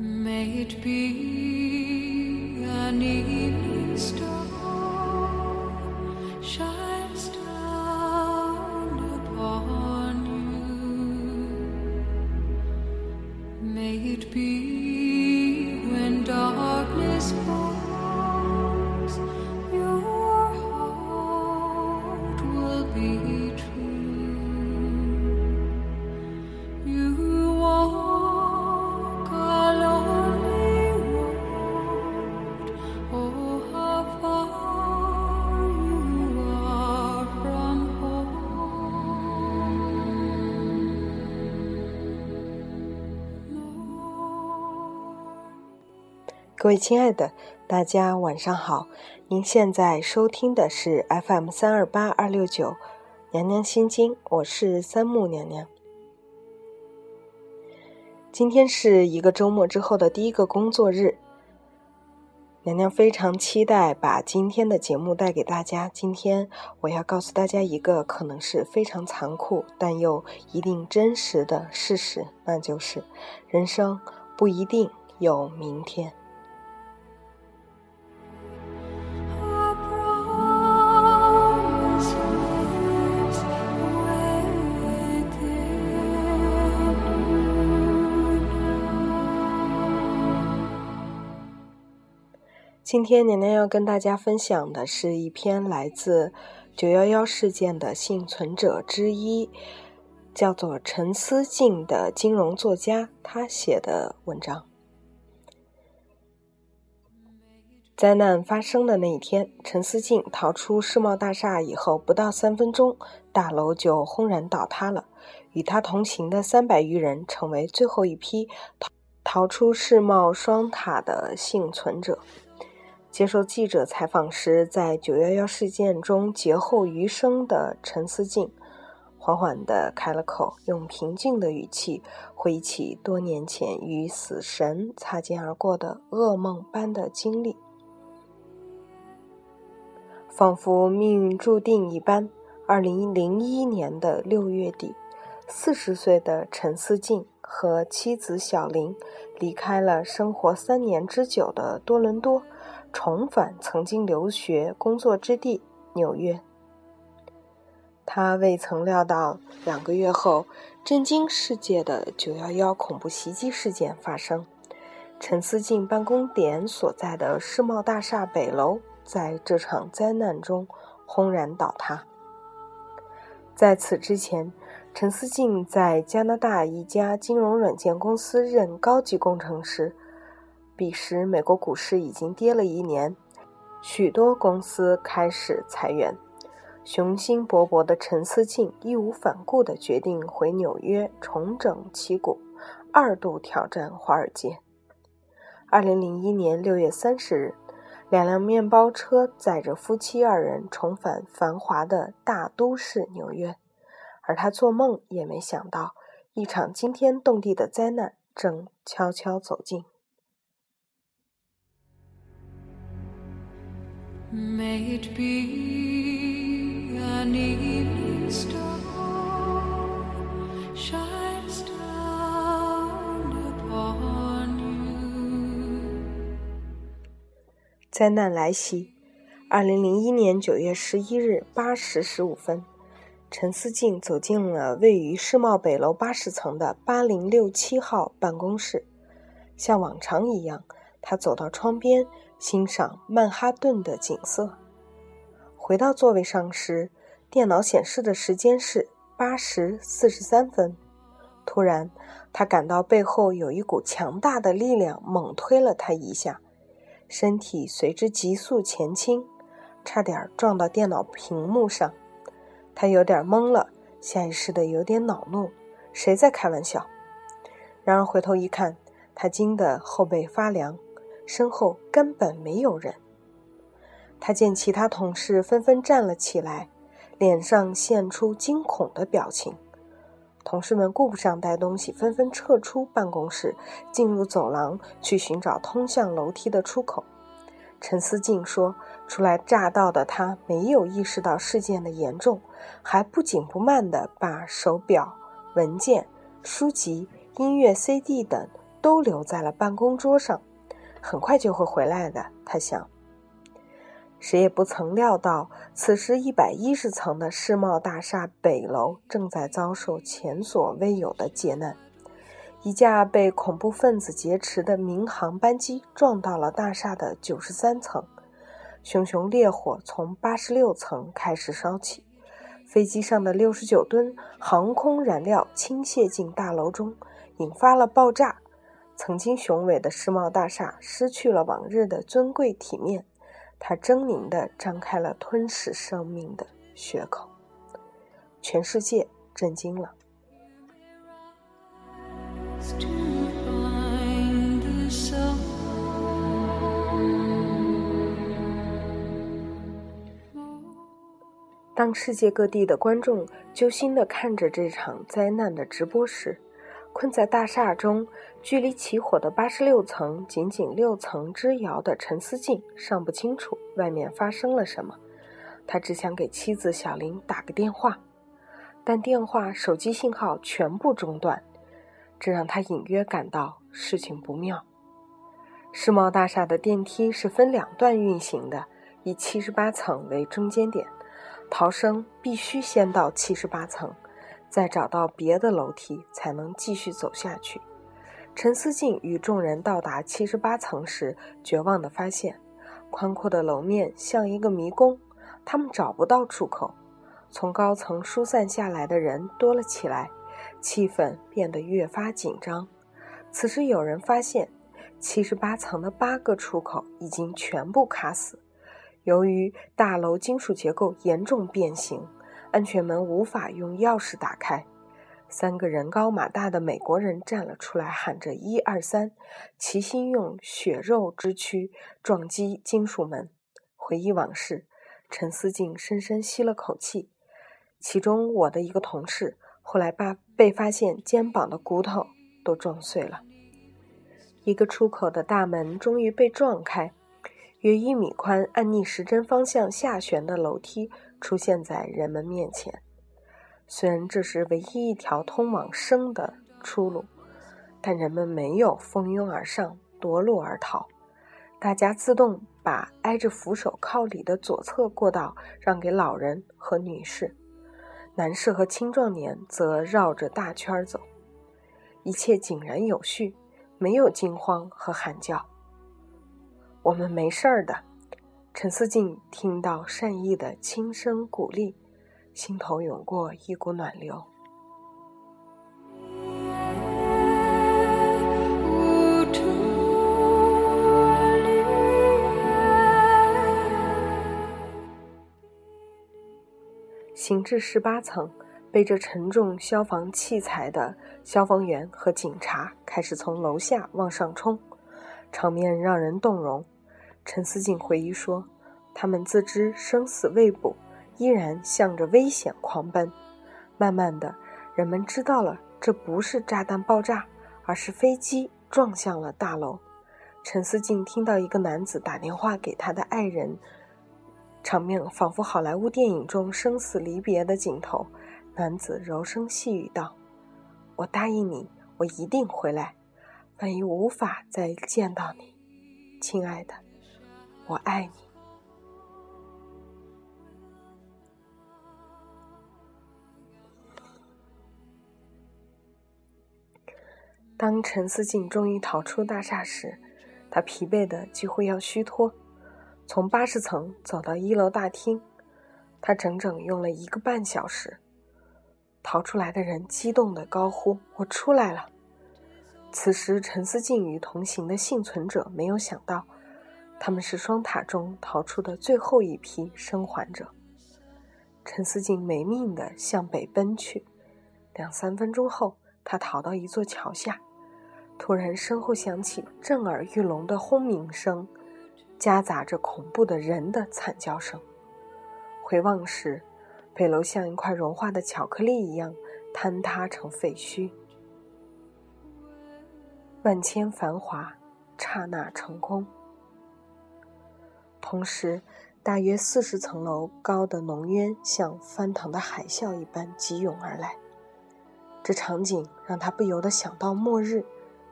May it be an evening star 各位亲爱的，大家晚上好。您现在收听的是 FM 三二八二六九，娘娘心经，我是三木娘娘。今天是一个周末之后的第一个工作日，娘娘非常期待把今天的节目带给大家。今天我要告诉大家一个可能是非常残酷，但又一定真实的事实，那就是人生不一定有明天。今天娘娘要跟大家分享的是一篇来自九幺幺事件的幸存者之一，叫做陈思静的金融作家，他写的文章。灾难发生的那一天，陈思静逃出世贸大厦以后，不到三分钟，大楼就轰然倒塌了。与他同行的三百余人成为最后一批逃逃出世贸双塔的幸存者。接受记者采访时，在九幺幺事件中劫后余生的陈思静，缓缓地开了口，用平静的语气回忆起多年前与死神擦肩而过的噩梦般的经历。仿佛命运注定一般，二零零一年的六月底，四十岁的陈思静和妻子小林离开了生活三年之久的多伦多，重返曾经留学工作之地纽约。他未曾料到，两个月后，震惊世界的九幺幺恐怖袭击事件发生。陈思静办公点所在的世贸大厦北楼，在这场灾难中轰然倒塌。在此之前，陈思静在加拿大一家金融软件公司任高级工程师。彼时，美国股市已经跌了一年，许多公司开始裁员。雄心勃勃的陈思静义无反顾地决定回纽约重整旗鼓，二度挑战华尔街。二零零一年六月三十日，两辆面包车载着夫妻二人重返繁华的大都市纽约，而他做梦也没想到，一场惊天动地的灾难正悄悄走近。May it be an evening star shines down upon you. 灾难来袭。二零零一年九月十一日八时十五分，陈思静走进了位于世贸北楼八十层的八零六七号办公室。像往常一样，他走到窗边，欣赏曼哈顿的景色。回到座位上时，电脑显示的时间是八时四十三分。突然，他感到背后有一股强大的力量猛推了他一下，身体随之急速前倾，差点撞到电脑屏幕上。他有点懵了，下意识的有点恼怒：谁在开玩笑？然而回头一看，他惊得后背发凉，身后根本没有人。他见其他同事纷纷站了起来，脸上现出惊恐的表情。同事们顾不上带东西，纷纷撤出办公室，进入走廊去寻找通向楼梯的出口。陈思静说：“初来乍到的他没有意识到事件的严重，还不紧不慢地把手表、文件、书籍、音乐 CD 等都留在了办公桌上，很快就会回来的。他想。谁也不曾料到，此时一百一十层的世贸大厦北楼正在遭受前所未有的劫难。一架被恐怖分子劫持的民航班机撞到了大厦的九十三层，熊熊烈火从八十六层开始烧起，飞机上的六十九吨航空燃料倾泻进大楼中，引发了爆炸。曾经雄伟的世贸大厦失去了往日的尊贵体面。它狰狞地张开了吞噬生命的血口，全世界震惊了。当世界各地的观众揪心地看着这场灾难的直播时，困在大厦中，距离起火的八十六层仅仅六层之遥的陈思静尚不清楚外面发生了什么。他只想给妻子小林打个电话，但电话、手机信号全部中断，这让他隐约感到事情不妙。世贸大厦的电梯是分两段运行的，以七十八层为中间点，逃生必须先到七十八层。再找到别的楼梯，才能继续走下去。陈思静与众人到达七十八层时，绝望地发现，宽阔的楼面像一个迷宫，他们找不到出口。从高层疏散下来的人多了起来，气氛变得越发紧张。此时，有人发现，七十八层的八个出口已经全部卡死，由于大楼金属结构严重变形。安全门无法用钥匙打开，三个人高马大的美国人站了出来，喊着“一二三”，齐心用血肉之躯撞击金属门。回忆往事，陈思静深深吸了口气。其中我的一个同事后来把被发现肩膀的骨头都撞碎了。一个出口的大门终于被撞开，约一米宽、按逆时针方向下旋的楼梯。出现在人们面前。虽然这是唯一一条通往生的出路，但人们没有蜂拥而上夺路而逃，大家自动把挨着扶手靠里的左侧过道让给老人和女士，男士和青壮年则绕着大圈走。一切井然有序，没有惊慌和喊叫。我们没事儿的。陈思静听到善意的轻声鼓励，心头涌过一股暖流。行至十八层，背着沉重消防器材的消防员和警察开始从楼下往上冲，场面让人动容。陈思静回忆说：“他们自知生死未卜，依然向着危险狂奔。慢慢的，人们知道了，这不是炸弹爆炸，而是飞机撞向了大楼。”陈思静听到一个男子打电话给他的爱人，场面仿佛好莱坞电影中生死离别的镜头。男子柔声细语道：“我答应你，我一定回来。万一无法再见到你，亲爱的。”我爱你。当陈思静终于逃出大厦时，他疲惫的几乎要虚脱。从八十层走到一楼大厅，他整整用了一个半小时。逃出来的人激动的高呼：“我出来了！”此时，陈思静与同行的幸存者没有想到。他们是双塔中逃出的最后一批生还者。陈思静没命地向北奔去。两三分钟后，他逃到一座桥下，突然身后响起震耳欲聋的轰鸣声，夹杂着恐怖的人的惨叫声。回望时，北楼像一块融化的巧克力一样坍塌成废墟，万千繁华刹那成空。同时，大约四十层楼高的浓烟像翻腾的海啸一般急涌而来。这场景让他不由得想到末日，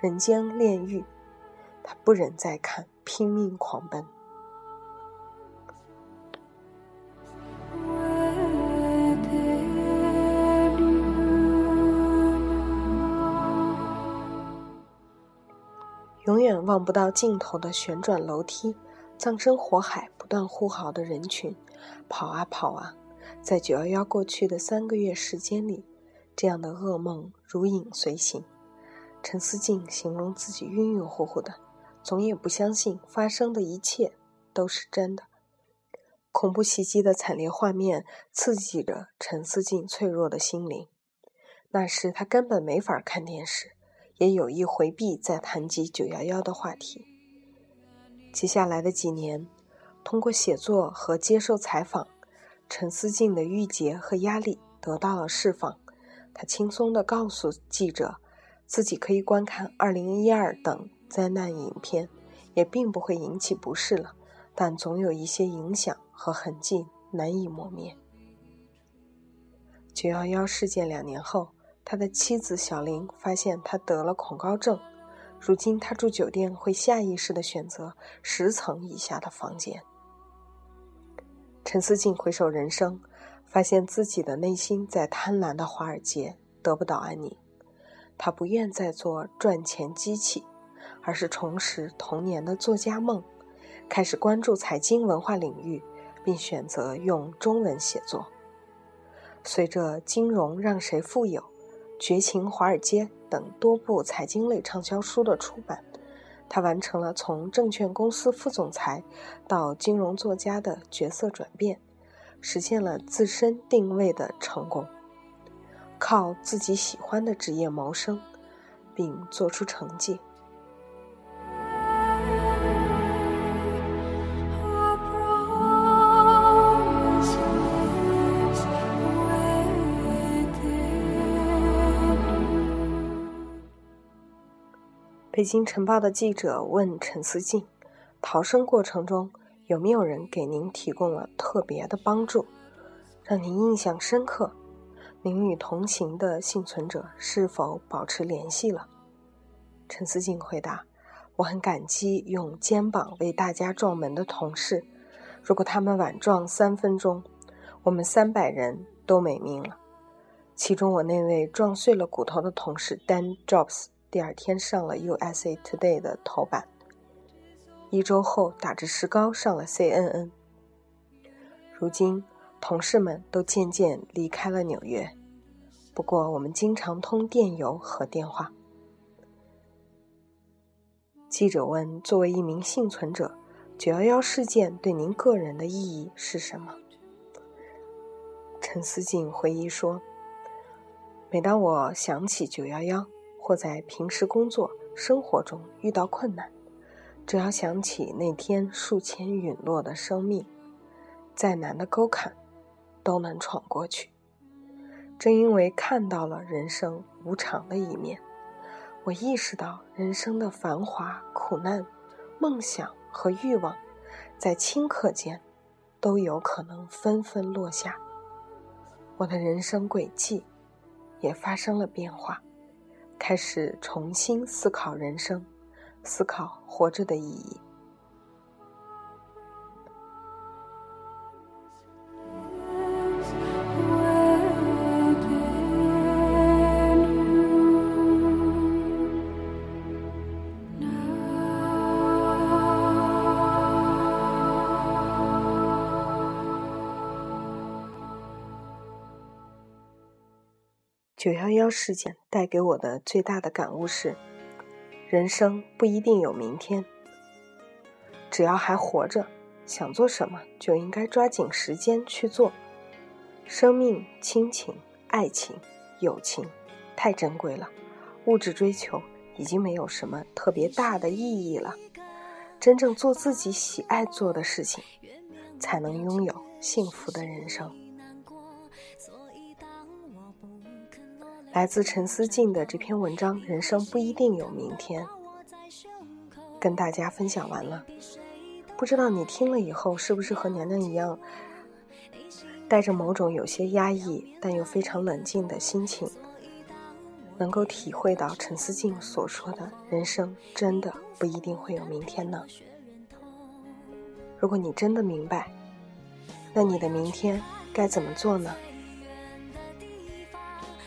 人间炼狱，他不忍再看，拼命狂奔。永远望不到尽头的旋转楼梯，葬身火海，不断呼号的人群，跑啊跑啊，在九幺幺过去的三个月时间里，这样的噩梦如影随形。陈思静形容自己晕晕乎乎的，总也不相信发生的一切都是真的。恐怖袭击的惨烈画面刺激着陈思静脆弱的心灵，那时他根本没法看电视。也有意回避再谈及九幺幺的话题。接下来的几年，通过写作和接受采访，陈思静的郁结和压力得到了释放。他轻松地告诉记者，自己可以观看《二零一二》等灾难影片，也并不会引起不适了，但总有一些影响和痕迹难以磨灭。九幺幺事件两年后。他的妻子小林发现他得了恐高症，如今他住酒店会下意识地选择十层以下的房间。陈思静回首人生，发现自己的内心在贪婪的华尔街得不到安宁。他不愿再做赚钱机器，而是重拾童年的作家梦，开始关注财经文化领域，并选择用中文写作。随着《金融让谁富有》。《绝情华尔街》等多部财经类畅销书的出版，他完成了从证券公司副总裁到金融作家的角色转变，实现了自身定位的成功，靠自己喜欢的职业谋生，并做出成绩。北京晨报的记者问陈思静：“逃生过程中有没有人给您提供了特别的帮助，让您印象深刻？您与同行的幸存者是否保持联系了？”陈思静回答：“我很感激用肩膀为大家撞门的同事，如果他们晚撞三分钟，我们三百人都没命了。其中我那位撞碎了骨头的同事 Dan Jobs。”第二天上了 USA Today 的头版，一周后打着石膏上了 CNN。如今，同事们都渐渐离开了纽约，不过我们经常通电邮和电话。记者问：“作为一名幸存者，九幺幺事件对您个人的意义是什么？”陈思静回忆说：“每当我想起九幺幺。”或在平时工作生活中遇到困难，只要想起那天数千陨落的生命，再难的沟坎都能闯过去。正因为看到了人生无常的一面，我意识到人生的繁华、苦难、梦想和欲望，在顷刻间都有可能纷纷落下。我的人生轨迹也发生了变化。开始重新思考人生，思考活着的意义。幺幺事件带给我的最大的感悟是：人生不一定有明天。只要还活着，想做什么就应该抓紧时间去做。生命、亲情、爱情、友情，太珍贵了。物质追求已经没有什么特别大的意义了。真正做自己喜爱做的事情，才能拥有幸福的人生。来自陈思静的这篇文章人生不一定有明天跟大家分享完了。不知道你听了以后是不是和娘娘一样带着某种有些压抑但又非常冷静的心情能够体会到陈思静所说的人生真的不一定会有明天呢？如果你真的明白那你的明天该怎么做呢？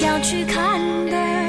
要去看的。